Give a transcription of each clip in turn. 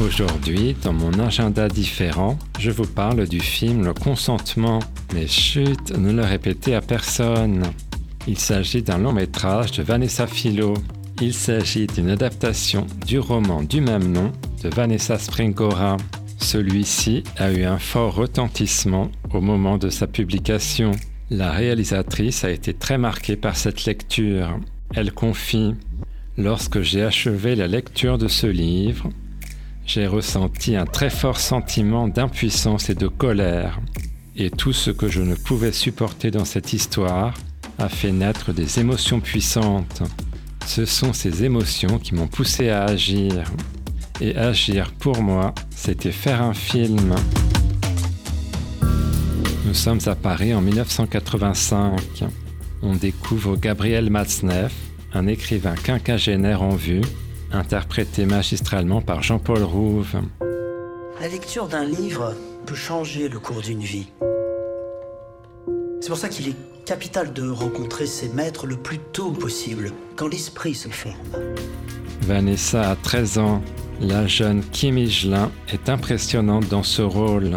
Aujourd'hui, dans mon agenda différent, je vous parle du film Le consentement. Mais chut, ne le répétez à personne. Il s'agit d'un long métrage de Vanessa Philo. Il s'agit d'une adaptation du roman du même nom de Vanessa Springora. Celui-ci a eu un fort retentissement au moment de sa publication. La réalisatrice a été très marquée par cette lecture. Elle confie Lorsque j'ai achevé la lecture de ce livre, j'ai ressenti un très fort sentiment d'impuissance et de colère, et tout ce que je ne pouvais supporter dans cette histoire a fait naître des émotions puissantes. Ce sont ces émotions qui m'ont poussé à agir. Et agir pour moi, c'était faire un film. Nous sommes à Paris en 1985. On découvre Gabriel Matzneff, un écrivain quinquagénaire en vue, interprété magistralement par Jean-Paul Rouve. La lecture d'un livre peut changer le cours d'une vie. C'est pour ça qu'il est capital de rencontrer ses maîtres le plus tôt possible, quand l'esprit se forme. Vanessa a 13 ans. La jeune Kim Higelin est impressionnante dans ce rôle.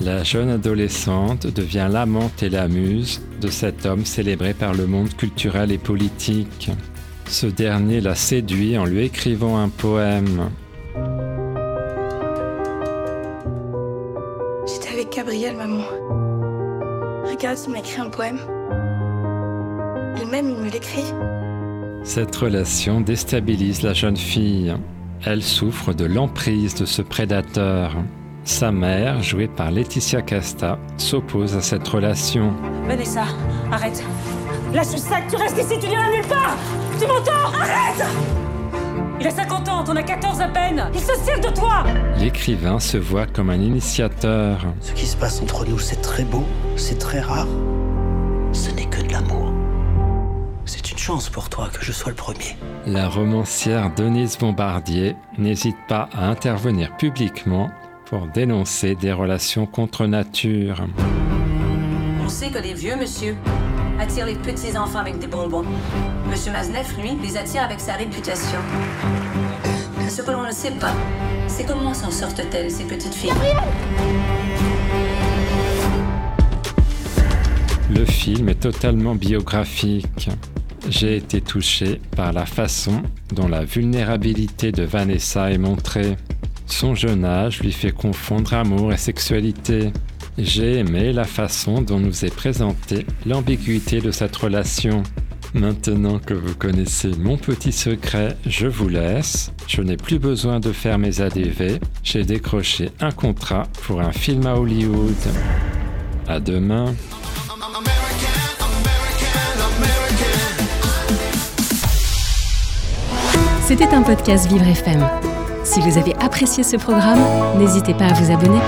La jeune adolescente devient l'amante et la muse de cet homme célébré par le monde culturel et politique. Ce dernier la séduit en lui écrivant un poème. J'étais avec Gabriel, maman. Regarde, il m'a écrit un poème. Elle-même, il me l'écrit. Cette relation déstabilise la jeune fille. Elle souffre de l'emprise de ce prédateur. Sa mère, jouée par Laetitia Casta, s'oppose à cette relation. Vanessa, arrête. Lâche ce sac, tu restes ici, tu n'iras nulle part Tu m'entends Arrête Il a 50 ans, t'en as 14 à peine Il se sert de toi L'écrivain se voit comme un initiateur. Ce qui se passe entre nous, c'est très beau, c'est très rare. Ce n'est que de l'amour. C'est une chance pour toi que je sois le premier. La romancière Denise Bombardier n'hésite pas à intervenir publiquement pour dénoncer des relations contre nature. On sait que les vieux monsieur attirent les petits enfants avec des bonbons. Monsieur Mazneff, lui, les attire avec sa réputation. Ce que l'on ne sait pas, c'est comment s'en sortent-elles, ces petites filles. Le film est totalement biographique. J'ai été touché par la façon dont la vulnérabilité de Vanessa est montrée. Son jeune âge lui fait confondre amour et sexualité. J'ai aimé la façon dont nous est présentée l'ambiguïté de cette relation. Maintenant que vous connaissez mon petit secret, je vous laisse. Je n'ai plus besoin de faire mes ADV. J'ai décroché un contrat pour un film à Hollywood. À demain. C'était un podcast Vivre FM. Si vous avez apprécié ce programme, n'hésitez pas à vous abonner.